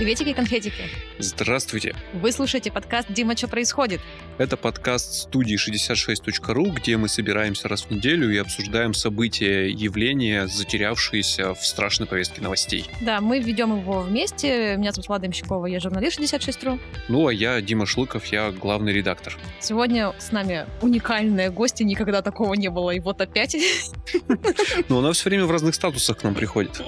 Приветики-конфетики. Здравствуйте. Вы слушаете подкаст «Дима, что происходит?». Это подкаст студии 66.ru, где мы собираемся раз в неделю и обсуждаем события, явления, затерявшиеся в страшной повестке новостей. Да, мы ведем его вместе. Меня зовут Влада Имщикова, я журналист 66.ru. Ну, а я Дима Шлыков, я главный редактор. Сегодня с нами уникальные гости, никогда такого не было, и вот опять. Но она все время в разных статусах к нам приходит.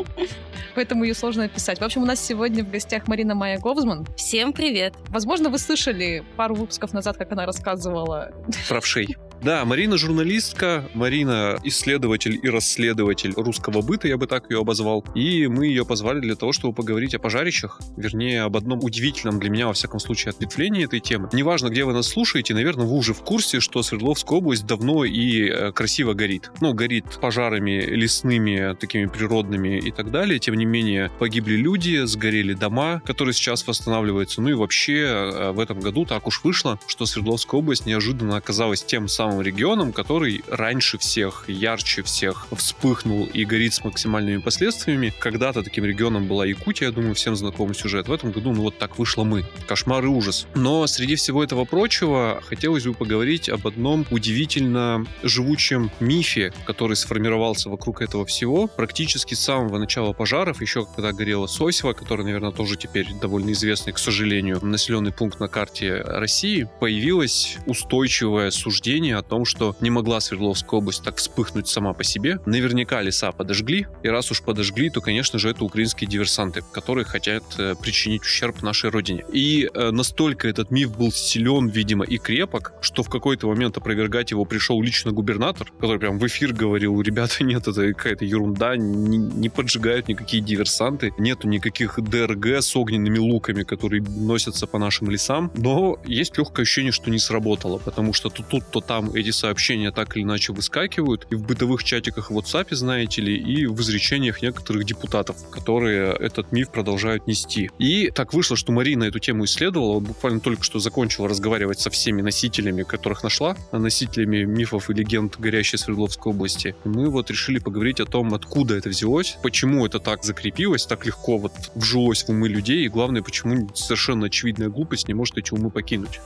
Поэтому ее сложно описать. В общем, у нас сегодня в гостях Марина Майя Говзман. Всем привет. Возможно, вы слышали пару выпусков назад, как она рассказывала. Правшей. Да, Марина журналистка, Марина исследователь и расследователь русского быта, я бы так ее обозвал. И мы ее позвали для того, чтобы поговорить о пожарищах, вернее, об одном удивительном для меня, во всяком случае, ответвлении этой темы. Неважно, где вы нас слушаете, наверное, вы уже в курсе, что Свердловская область давно и э, красиво горит. Ну, горит пожарами лесными, такими природными и так далее. Тем не менее, погибли люди, сгорели дома, которые сейчас восстанавливаются. Ну и вообще, э, в этом году так уж вышло, что Свердловская область неожиданно оказалась тем самым самым регионом, который раньше всех, ярче всех вспыхнул и горит с максимальными последствиями. Когда-то таким регионом была Якутия, я думаю, всем знакомый сюжет. В этом году, ну вот так вышло мы. Кошмар и ужас. Но среди всего этого прочего хотелось бы поговорить об одном удивительно живучем мифе, который сформировался вокруг этого всего. Практически с самого начала пожаров, еще когда горела Сосева, который, наверное, тоже теперь довольно известный, к сожалению, населенный пункт на карте России, появилось устойчивое суждение о том, что не могла Свердловская область так вспыхнуть сама по себе. Наверняка леса подожгли, и раз уж подожгли, то, конечно же, это украинские диверсанты, которые хотят э, причинить ущерб нашей родине. И э, настолько этот миф был силен, видимо, и крепок, что в какой-то момент опровергать его пришел лично губернатор, который прям в эфир говорил, ребята, нет, это какая-то ерунда, не, не поджигают никакие диверсанты, нету никаких ДРГ с огненными луками, которые носятся по нашим лесам. Но есть легкое ощущение, что не сработало, потому что то тут, то там эти сообщения так или иначе выскакивают и в бытовых чатиках в WhatsApp, знаете ли, и в изречениях некоторых депутатов, которые этот миф продолжают нести. И так вышло, что Марина эту тему исследовала, буквально только что закончила разговаривать со всеми носителями, которых нашла, носителями мифов и легенд горящей Свердловской области. Мы вот решили поговорить о том, откуда это взялось, почему это так закрепилось, так легко вот вжилось в умы людей, и главное, почему совершенно очевидная глупость не может эти умы покинуть.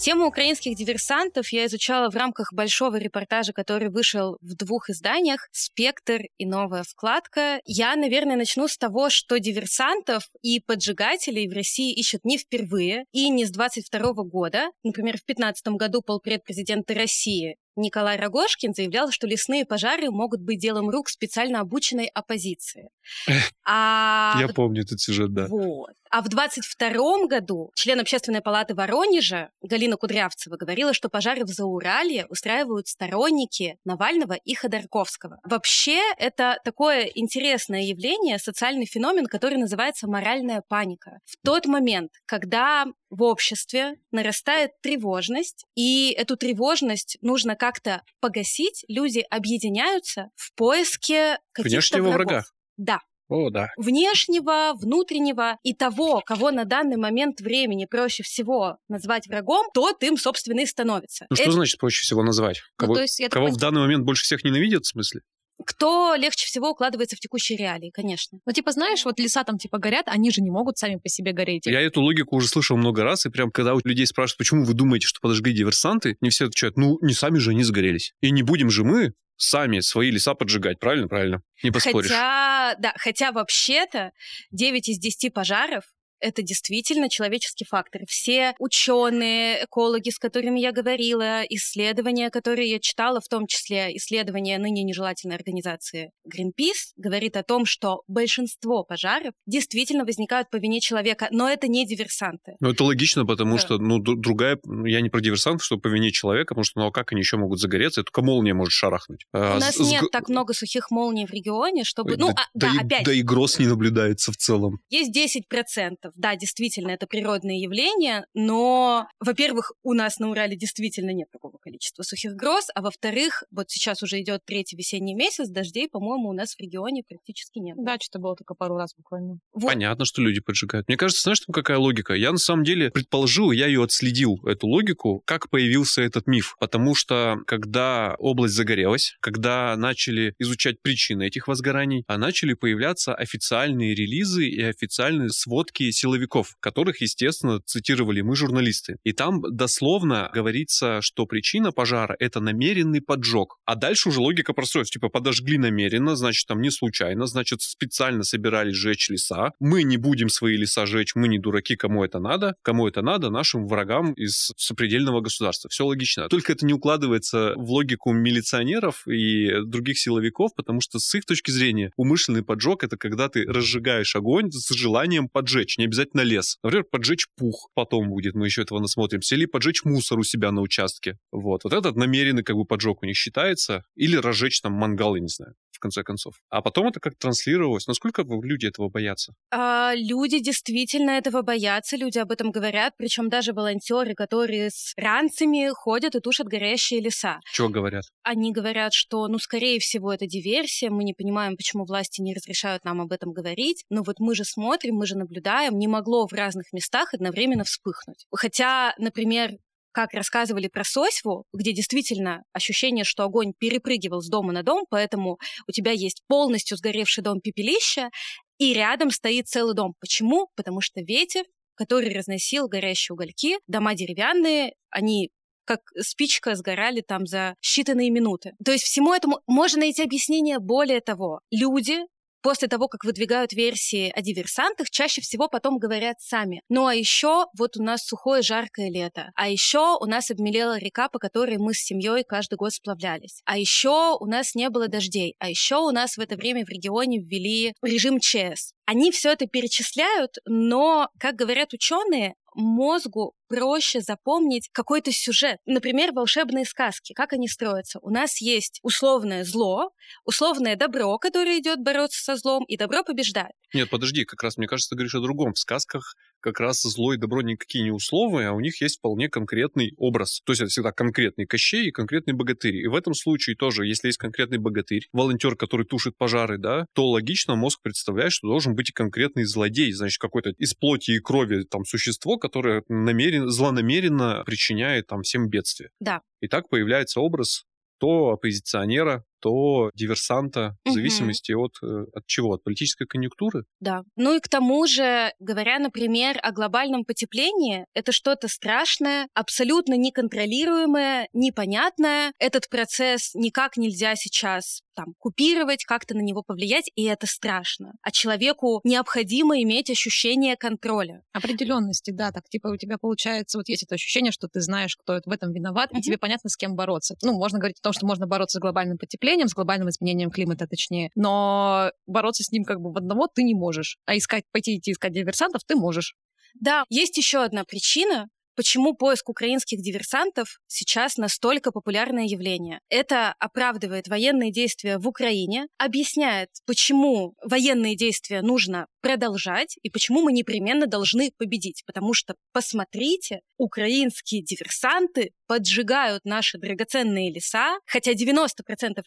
Тему украинских диверсантов я изучала в рамках большого репортажа, который вышел в двух изданиях «Спектр» и «Новая вкладка». Я, наверное, начну с того, что диверсантов и поджигателей в России ищут не впервые и не с 22 года. Например, в 2015 году полпред президента России Николай Рогошкин заявлял, что лесные пожары могут быть делом рук специально обученной оппозиции. А... Я помню этот сюжет, да. Вот. А в 22 году член Общественной палаты Воронежа Галина Кудрявцева говорила, что пожары в Зауралье устраивают сторонники Навального и Ходорковского. Вообще, это такое интересное явление, социальный феномен, который называется моральная паника. В тот момент, когда в обществе нарастает тревожность, и эту тревожность нужно как-то погасить, люди объединяются в поиске каких-то Внешнего врагов. врага. Да. О, да. Внешнего, внутреннего и того, кого на данный момент времени проще всего назвать врагом, тот им, собственно, и становится. Ну, что Это- значит проще всего назвать? Ну, Кого, то есть, кого пон- в данный момент больше всех ненавидят, в смысле? Кто легче всего укладывается в текущие реалии, конечно. Ну, типа, знаешь, вот леса там, типа, горят, они же не могут сами по себе гореть. Я эту логику уже слышал много раз, и прям когда у людей спрашивают, почему вы думаете, что подожгли диверсанты, не все отвечают, ну, не сами же они сгорелись. И не будем же мы сами свои леса поджигать, правильно? Правильно. Не поспоришь. Хотя, да, хотя вообще-то 9 из 10 пожаров это действительно человеческий фактор. Все ученые, экологи, с которыми я говорила, исследования, которые я читала, в том числе исследования ныне нежелательной организации Greenpeace, говорит о том, что большинство пожаров действительно возникают по вине человека, но это не диверсанты. Ну, это логично, потому Да. что, ну, другая... Я не про диверсантов, что по вине человека, потому что, ну, а как они еще могут загореться? И только молния может шарахнуть. У А нас с- нет так много сухих молний в регионе, чтобы... Ну, да, а- да, и, опять, да и гроз не наблюдается в целом. есть 10%. Градусов. Да, действительно, это природные явления, но, во-первых, у нас на Урале действительно нет такого количества сухих гроз, а во-вторых, вот сейчас уже идет третий весенний месяц, дождей, по-моему, у нас в регионе практически нет. Да, что-то было только пару раз буквально. Вот. Понятно, что люди поджигают. Мне кажется, знаешь, там какая логика? Я на самом деле предположил, я ее отследил, эту логику, как появился этот миф. Потому что, когда область загорелась, когда начали изучать причины этих возгораний, а начали появляться официальные релизы и официальные сводки силовиков, которых, естественно, цитировали мы, журналисты. И там дословно говорится, что причина пожара — это намеренный поджог. А дальше уже логика простроится. Типа, подожгли намеренно, значит, там не случайно, значит, специально собирались сжечь леса. Мы не будем свои леса жечь, мы не дураки, кому это надо. Кому это надо? Нашим врагам из сопредельного государства. Все логично. Только это не укладывается в логику милиционеров и других силовиков, потому что с их точки зрения умышленный поджог — это когда ты разжигаешь огонь с желанием поджечь, не обязательно лес. Например, поджечь пух потом будет, мы еще этого насмотримся, или поджечь мусор у себя на участке. Вот. Вот этот намеренный как бы поджог у них считается. Или разжечь там мангал, я не знаю в конце концов. А потом это как транслировалось. Насколько люди этого боятся? А, люди действительно этого боятся, люди об этом говорят, причем даже волонтеры, которые с ранцами ходят и тушат горящие леса. Чего говорят? Они говорят, что, ну, скорее всего, это диверсия, мы не понимаем, почему власти не разрешают нам об этом говорить, но вот мы же смотрим, мы же наблюдаем, не могло в разных местах одновременно вспыхнуть. Хотя, например, как рассказывали про Сосьву, где действительно ощущение, что огонь перепрыгивал с дома на дом, поэтому у тебя есть полностью сгоревший дом пепелища, и рядом стоит целый дом. Почему? Потому что ветер, который разносил горящие угольки, дома деревянные, они как спичка сгорали там за считанные минуты. То есть всему этому можно найти объяснение. Более того, люди после того, как выдвигают версии о диверсантах, чаще всего потом говорят сами. Ну а еще вот у нас сухое жаркое лето. А еще у нас обмелела река, по которой мы с семьей каждый год сплавлялись. А еще у нас не было дождей. А еще у нас в это время в регионе ввели режим ЧС. Они все это перечисляют, но, как говорят ученые, мозгу проще запомнить какой-то сюжет. Например, волшебные сказки. Как они строятся? У нас есть условное зло, условное добро, которое идет бороться со злом, и добро побеждает. Нет, подожди, как раз мне кажется, ты говоришь о другом. В сказках как раз зло и добро никакие не условные, а у них есть вполне конкретный образ. То есть это всегда конкретный Кощей и конкретный богатырь. И в этом случае тоже, если есть конкретный богатырь, волонтер, который тушит пожары, да, то логично мозг представляет, что должен быть и конкретный злодей, значит, какой-то из плоти и крови там существо, которое намерен, злонамеренно причиняет там всем бедствие. Да. И так появляется образ то оппозиционера, то диверсанта, в зависимости от, э, от чего? От политической конъюнктуры? Да. Ну и к тому же, говоря, например, о глобальном потеплении, это что-то страшное, абсолютно неконтролируемое, непонятное. Этот процесс никак нельзя сейчас там купировать, как-то на него повлиять, и это страшно. А человеку необходимо иметь ощущение контроля. Определенности, да, так типа у тебя получается, вот есть это ощущение, что ты знаешь, кто в этом виноват, mm-hmm. и тебе понятно, с кем бороться. Ну, можно говорить о том, что можно бороться с глобальным потеплением, потеплением, с глобальным изменением климата, точнее. Но бороться с ним как бы в одного ты не можешь. А искать, пойти идти искать диверсантов ты можешь. Да, есть еще одна причина, почему поиск украинских диверсантов сейчас настолько популярное явление. Это оправдывает военные действия в Украине, объясняет, почему военные действия нужно продолжать и почему мы непременно должны победить. Потому что, посмотрите, украинские диверсанты поджигают наши драгоценные леса, хотя 90%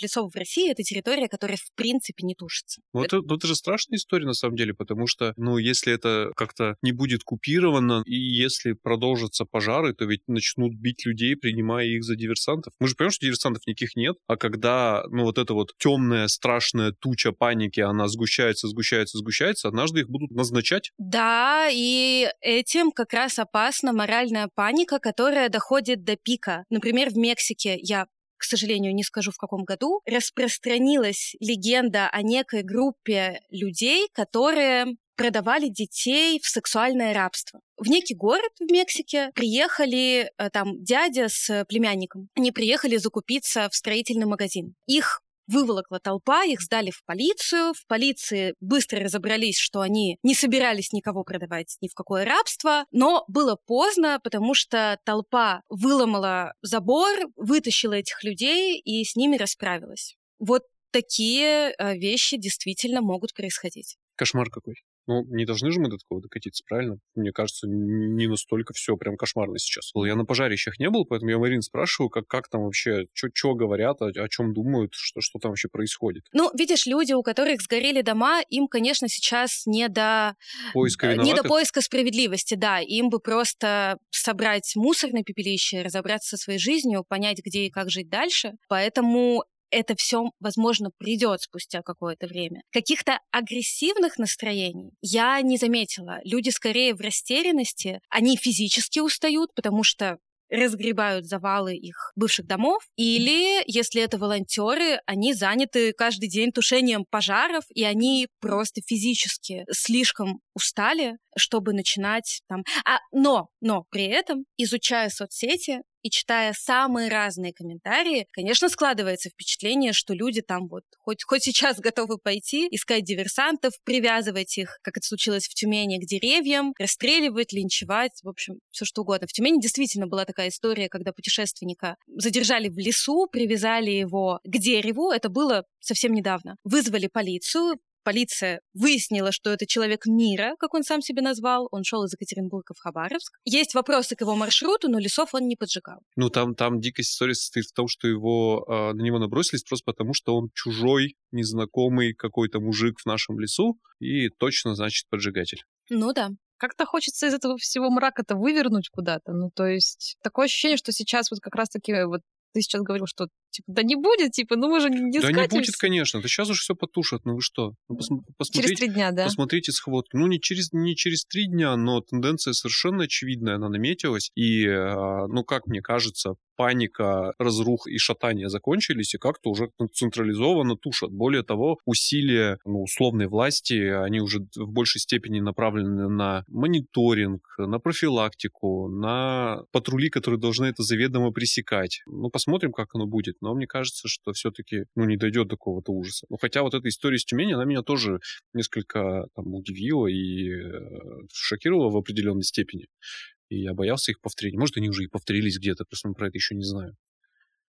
лесов в России — это территория, которая в принципе не тушится. Ну, это, ну, это же страшная история на самом деле, потому что, ну, если это как-то не будет купировано, и если продолжатся пожары, то ведь начнут бить людей, принимая их за диверсантов. Мы же понимаем, что диверсантов никаких нет, а когда, ну, вот эта вот темная, страшная туча паники, она сгущается, сгущается, сгущается, однажды их будут назначать. Да, и этим как раз опасна моральная паника, которая доходит до пика. Например, в Мексике я к сожалению, не скажу в каком году, распространилась легенда о некой группе людей, которые продавали детей в сексуальное рабство. В некий город в Мексике приехали э, там дядя с племянником. Они приехали закупиться в строительный магазин. Их выволокла толпа, их сдали в полицию. В полиции быстро разобрались, что они не собирались никого продавать ни в какое рабство, но было поздно, потому что толпа выломала забор, вытащила этих людей и с ними расправилась. Вот такие э, вещи действительно могут происходить. Кошмар какой. Ну, не должны же мы до такого докатиться, правильно? Мне кажется, не настолько все прям кошмарно сейчас. Я на пожарищах не был, поэтому я Марин спрашиваю, как, как там вообще, что говорят, о, о чем думают, что, что там вообще происходит. Ну, видишь, люди, у которых сгорели дома, им, конечно, сейчас не до... Поиска виноватых? Не до поиска справедливости, да. Им бы просто собрать мусор на пепелище, разобраться со своей жизнью, понять, где и как жить дальше. Поэтому это все, возможно, придет спустя какое-то время. Каких-то агрессивных настроений я не заметила. Люди скорее в растерянности, они физически устают, потому что разгребают завалы их бывших домов, или, если это волонтеры, они заняты каждый день тушением пожаров, и они просто физически слишком устали, чтобы начинать там... А, но, но при этом, изучая соцсети, и читая самые разные комментарии, конечно, складывается впечатление, что люди там вот хоть, хоть сейчас готовы пойти, искать диверсантов, привязывать их, как это случилось в Тюмени, к деревьям, расстреливать, линчевать, в общем, все что угодно. В Тюмени действительно была такая история, когда путешественника задержали в лесу, привязали его к дереву, это было совсем недавно. Вызвали полицию, Полиция выяснила, что это человек мира, как он сам себя назвал. Он шел из Екатеринбурга в Хабаровск. Есть вопросы к его маршруту, но лесов он не поджигал. Ну, там, там дикая история состоит в том, что его, э, на него набросились просто потому, что он чужой, незнакомый какой-то мужик в нашем лесу и точно, значит, поджигатель. Ну да. Как-то хочется из этого всего мрака-то вывернуть куда-то. Ну, то есть такое ощущение, что сейчас вот как раз-таки вот ты сейчас говорил, что типа, да не будет, типа, ну мы же не Да не будет, конечно. Да сейчас уже все потушат, ну вы что? Ну, пос посмотрите, через три дня, да? Посмотрите схватку. Ну не через, не через три дня, но тенденция совершенно очевидная, она наметилась. И, а, ну как мне кажется, паника, разрух и шатание закончились, и как-то уже централизованно тушат. Более того, усилия ну, условной власти, они уже в большей степени направлены на мониторинг, на профилактику, на патрули, которые должны это заведомо пресекать. Ну, посмотрим, как оно будет. Но мне кажется, что все-таки ну, не дойдет до какого-то ужаса. Ну, хотя вот эта история с Тюмени, она меня тоже несколько там, удивила и э, шокировала в определенной степени и я боялся их повторения. Может, они уже и повторились где-то, просто мы про это еще не знаем.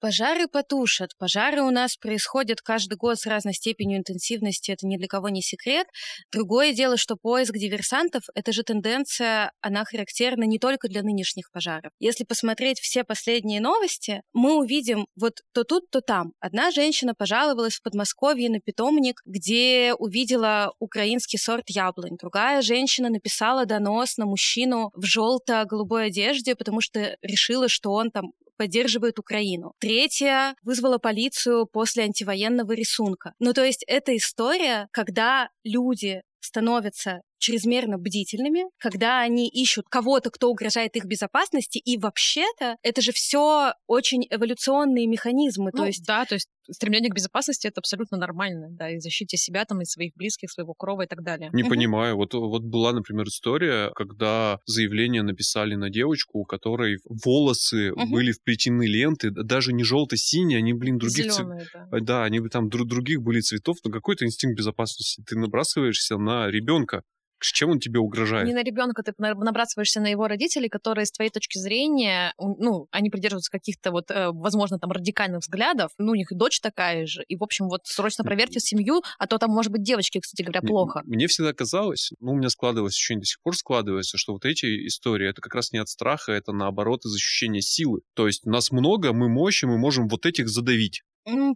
Пожары потушат. Пожары у нас происходят каждый год с разной степенью интенсивности, это ни для кого не секрет. Другое дело, что поиск диверсантов — это же тенденция, она характерна не только для нынешних пожаров. Если посмотреть все последние новости, мы увидим вот то тут, то там. Одна женщина пожаловалась в Подмосковье на питомник, где увидела украинский сорт яблонь. Другая женщина написала донос на мужчину в желто-голубой одежде, потому что решила, что он там поддерживает Украину. Третья вызвала полицию после антивоенного рисунка. Ну, то есть это история, когда люди становятся чрезмерно бдительными, когда они ищут кого-то, кто угрожает их безопасности, и вообще-то это же все очень эволюционные механизмы. Ну, то есть... Да, то есть стремление к безопасности это абсолютно нормально, да, и защите себя там и своих близких, своего крова и так далее. Не угу. понимаю. Вот, вот была, например, история, когда заявление написали на девочку, у которой волосы угу. были вплетены ленты, даже не желто-синие, они, блин, других цветов. Да. да, они там друг других были цветов, но какой-то инстинкт безопасности. Ты набрасываешься на ребенка, с чем он тебе угрожает? Не на ребенка, ты набрасываешься на его родителей, которые, с твоей точки зрения, ну, они придерживаются каких-то вот, э, возможно, там радикальных взглядов. Ну, у них и дочь такая же. И, в общем, вот срочно проверьте семью, а то там, может быть, девочки, кстати говоря, плохо. Мне всегда казалось, ну, у меня складывалось ощущение, до сих пор складывается, что вот эти истории, это как раз не от страха, это наоборот из ощущения силы. То есть нас много, мы мощи, мы можем вот этих задавить.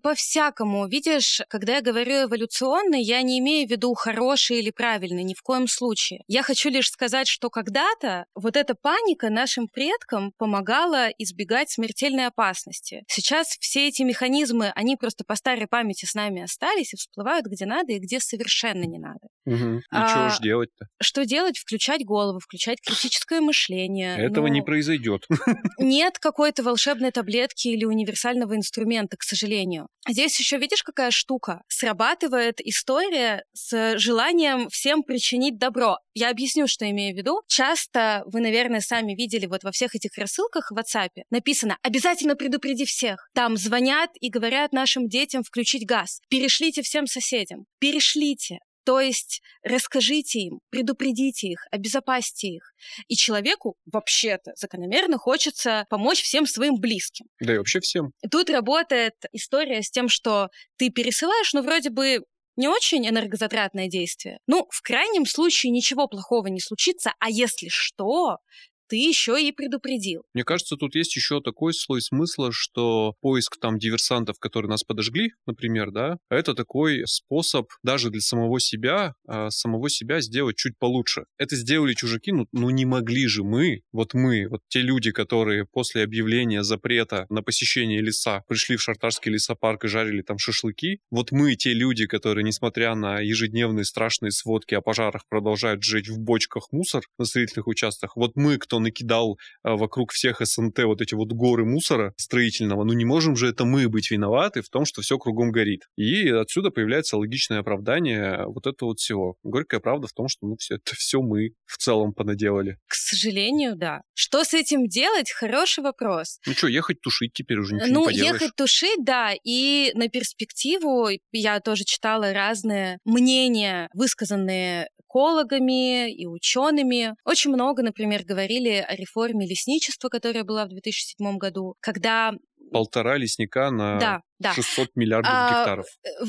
По-всякому. Видишь, когда я говорю эволюционный, я не имею в виду хороший или правильный, ни в коем случае. Я хочу лишь сказать, что когда-то вот эта паника нашим предкам помогала избегать смертельной опасности. Сейчас все эти механизмы, они просто по старой памяти с нами остались и всплывают где надо и где совершенно не надо. Угу. И а, что уж делать-то? Что делать? Включать голову, включать критическое мышление. Этого Но... не произойдет. Нет какой-то волшебной таблетки или универсального инструмента, к сожалению. Здесь еще видишь, какая штука? Срабатывает история с желанием всем причинить добро. Я объясню, что имею в виду. Часто вы, наверное, сами видели вот во всех этих рассылках в WhatsApp написано «Обязательно предупреди всех». Там звонят и говорят нашим детям включить газ. Перешлите всем соседям. Перешлите. То есть расскажите им, предупредите их, обезопасьте их. И человеку вообще-то закономерно хочется помочь всем своим близким. Да и вообще всем. Тут работает история с тем, что ты пересылаешь, ну, вроде бы не очень энергозатратное действие. Ну, в крайнем случае ничего плохого не случится, а если что, ты еще и предупредил. Мне кажется, тут есть еще такой слой смысла, что поиск там диверсантов, которые нас подожгли, например, да, это такой способ даже для самого себя, а, самого себя сделать чуть получше. Это сделали чужаки, ну, ну не могли же мы, вот мы, вот те люди, которые после объявления запрета на посещение леса пришли в Шартарский лесопарк и жарили там шашлыки, вот мы, те люди, которые, несмотря на ежедневные страшные сводки о пожарах, продолжают жить в бочках мусор на строительных участках, вот мы, кто накидал а, вокруг всех СНТ вот эти вот горы мусора строительного, ну не можем же это мы быть виноваты в том, что все кругом горит. И отсюда появляется логичное оправдание вот этого вот всего. Горькая правда в том, что ну все это все мы в целом понаделали. К сожалению, да. Что с этим делать? Хороший вопрос. Ну что, ехать тушить теперь уже ничего ну, не поделаешь. ехать тушить, да. И на перспективу я тоже читала разные мнения, высказанные экологами и учеными. Очень много, например, говорили о реформе лесничества, которая была в 2007 году, когда полтора лесника на да, да. 600 миллиардов а, гектаров.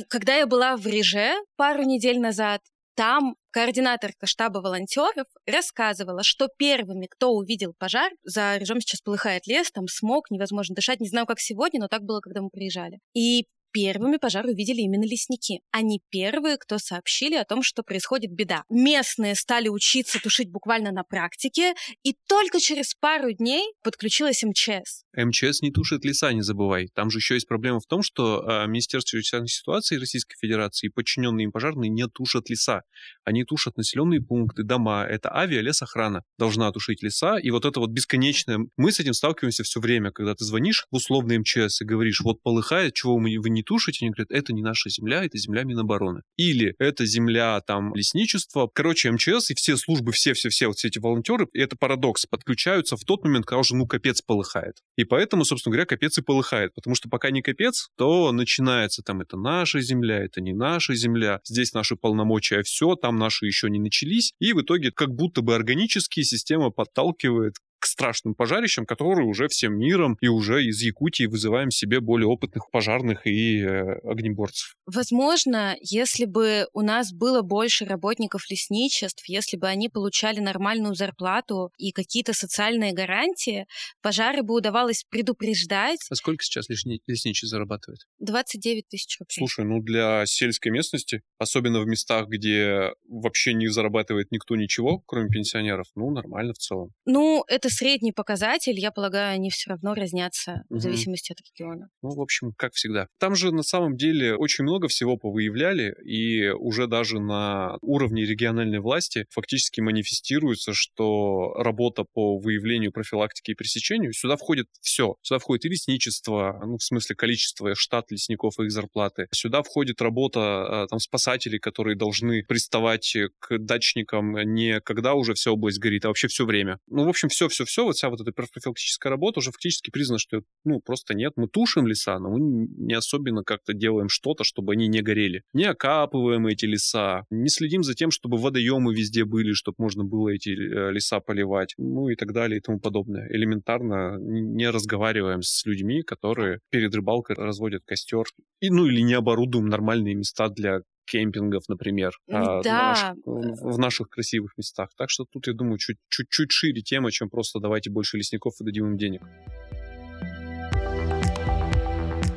Когда я была в Реже пару недель назад, там координаторка штаба волонтеров рассказывала, что первыми, кто увидел пожар, за Режом сейчас полыхает лес, там смог, невозможно дышать, не знаю, как сегодня, но так было, когда мы приезжали. И первыми пожар увидели именно лесники. Они первые, кто сообщили о том, что происходит беда. Местные стали учиться тушить буквально на практике, и только через пару дней подключилась МЧС. МЧС не тушит леса, не забывай. Там же еще есть проблема в том, что э, Министерство чрезвычайных ситуаций Российской Федерации и подчиненные им пожарные не тушат леса. Они тушат населенные пункты, дома. Это авиалесохрана должна тушить леса. И вот это вот бесконечное... Мы с этим сталкиваемся все время, когда ты звонишь в условный МЧС и говоришь, вот полыхает, чего вы не не тушите, они говорят, это не наша земля, это земля Минобороны. Или это земля там лесничества. Короче, МЧС и все службы, все-все-все вот все эти волонтеры, и это парадокс, подключаются в тот момент, когда уже, ну, капец полыхает. И поэтому, собственно говоря, капец и полыхает. Потому что пока не капец, то начинается там, это наша земля, это не наша земля, здесь наши полномочия все, там наши еще не начались. И в итоге как будто бы органически система подталкивает к страшным пожарищам, которые уже всем миром и уже из Якутии вызываем себе более опытных пожарных и э, огнеборцев. Возможно, если бы у нас было больше работников лесничеств, если бы они получали нормальную зарплату и какие-то социальные гарантии, пожары бы удавалось предупреждать. А сколько сейчас лесни... лесничий зарабатывает? 29 тысяч рублей. Слушай, ну для сельской местности, особенно в местах, где вообще не зарабатывает никто ничего, кроме пенсионеров, ну нормально в целом. Ну, это это средний показатель, я полагаю, они все равно разнятся угу. в зависимости от региона. Ну, в общем, как всегда. Там же на самом деле очень много всего повыявляли, и уже даже на уровне региональной власти фактически манифестируется, что работа по выявлению, профилактике и пресечению, сюда входит все. Сюда входит и лесничество, ну, в смысле количество, штат лесников и их зарплаты. Сюда входит работа а, там спасателей, которые должны приставать к дачникам не когда уже вся область горит, а вообще все время. Ну, в общем, все-все все-все, вот вся вот эта профилактическая работа уже фактически признана, что, ну, просто нет. Мы тушим леса, но мы не особенно как-то делаем что-то, чтобы они не горели. Не окапываем эти леса, не следим за тем, чтобы водоемы везде были, чтобы можно было эти э, леса поливать, ну и так далее и тому подобное. Элементарно не разговариваем с людьми, которые перед рыбалкой разводят костер, и, ну или не оборудуем нормальные места для кемпингов, например, а, да. в наших красивых местах. Так что тут, я думаю, чуть-чуть шире тема, чем просто давайте больше лесников и дадим им денег.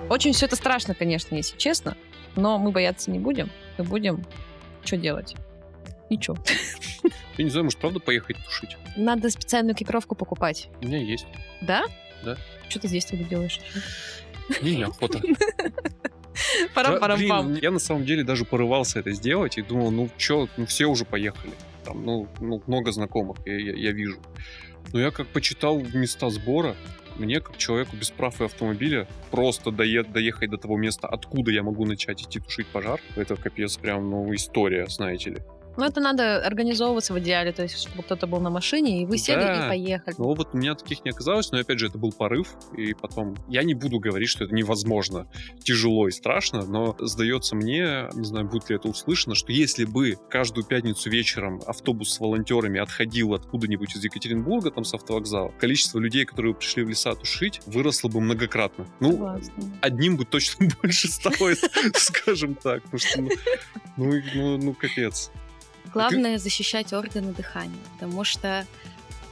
Очень все это страшно, конечно, если честно, но мы бояться не будем. Мы будем что делать? Ничего. Я не знаю, может, правда поехать тушить? Надо специальную экипировку покупать. У меня есть. Да? Да. Что ты здесь тогда делаешь? Не, неохота. парам Я на самом деле даже порывался это сделать и думал, ну что, ну все уже поехали. Там, ну, ну много знакомых я, я, я вижу. Но я как почитал места сбора, мне, как человеку без прав и автомобиля, просто доехать до того места, откуда я могу начать идти тушить пожар, это капец прям, ну, история, знаете ли. Ну, это надо организовываться в идеале, то есть, чтобы кто-то был на машине, и вы сели да. и поехали. Ну, вот у меня таких не оказалось, но, опять же, это был порыв, и потом... Я не буду говорить, что это невозможно, тяжело и страшно, но сдается мне, не знаю, будет ли это услышано, что если бы каждую пятницу вечером автобус с волонтерами отходил откуда-нибудь из Екатеринбурга, там, с автовокзала, количество людей, которые пришли в леса тушить, выросло бы многократно. Ну, Согласна. одним бы точно больше стало, скажем так, потому что ну, Ну, ну, ну, капец. Главное защищать органы дыхания, потому что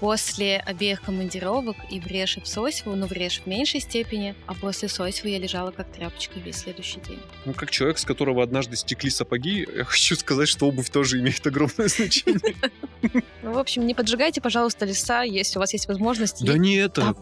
после обеих командировок и в Реш, и в Сосьву, ну, в Реш в меньшей степени, а после Сосьву я лежала как тряпочка весь следующий день. Ну, как человек, с которого однажды стекли сапоги, я хочу сказать, что обувь тоже имеет огромное значение. Ну, в общем, не поджигайте, пожалуйста, леса, если у вас есть возможность. Да не это.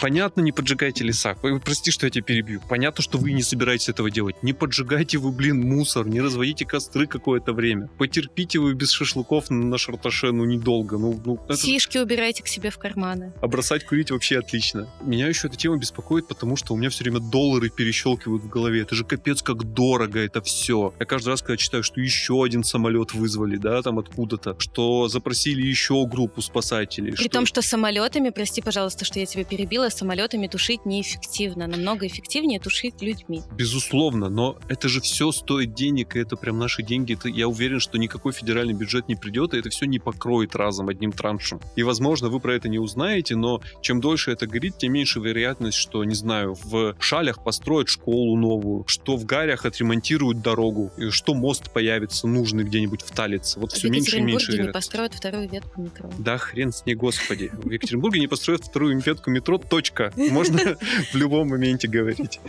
Понятно, не поджигайте леса. Прости, что я тебя перебью. Понятно, что вы не собираетесь этого делать. Не поджигайте вы, блин, мусор, не разводите костры какое-то время. Потерпите вы без шашлыков на шарташе, ну, недолго. Ну, ну, это... Фишки убирайте к себе в карманы. А бросать курить вообще отлично. Меня еще эта тема беспокоит, потому что у меня все время доллары перещелкивают в голове. Это же капец как дорого это все. Я каждый раз, когда читаю, что еще один самолет вызвали, да, там откуда-то, что запросили еще группу спасателей. При что... том, что самолетами, прости, пожалуйста, что я тебя перебила, самолетами тушить неэффективно. Намного эффективнее тушить людьми. Безусловно, но это же все стоит денег, и это прям наши деньги. Это, я уверен, что никакой федеральный бюджет не придет, и это все не покроет разом одним траншем. И, возможно, вы про это не узнаете, но чем дольше это горит, тем меньше вероятность, что, не знаю, в Шалях построят школу новую, что в Гарях отремонтируют дорогу, и что мост появится нужный где-нибудь в Талице. Вот все меньше и меньше не построят вторую ветку метро. Да хрен с ней, господи. В Екатеринбурге не построят вторую ветку метро, точка. Можно в любом моменте говорить.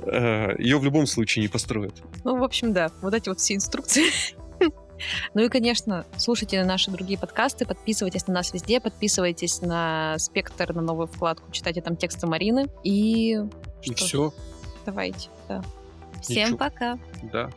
Э, Ее в любом случае не построят. Ну, в общем, да. Вот эти вот все инструкции ну и, конечно, слушайте наши другие подкасты, подписывайтесь на нас везде, подписывайтесь на Спектр, на новую вкладку, читайте там тексты Марины. И... И все. Давайте, да. Всем Ничего. пока. Да.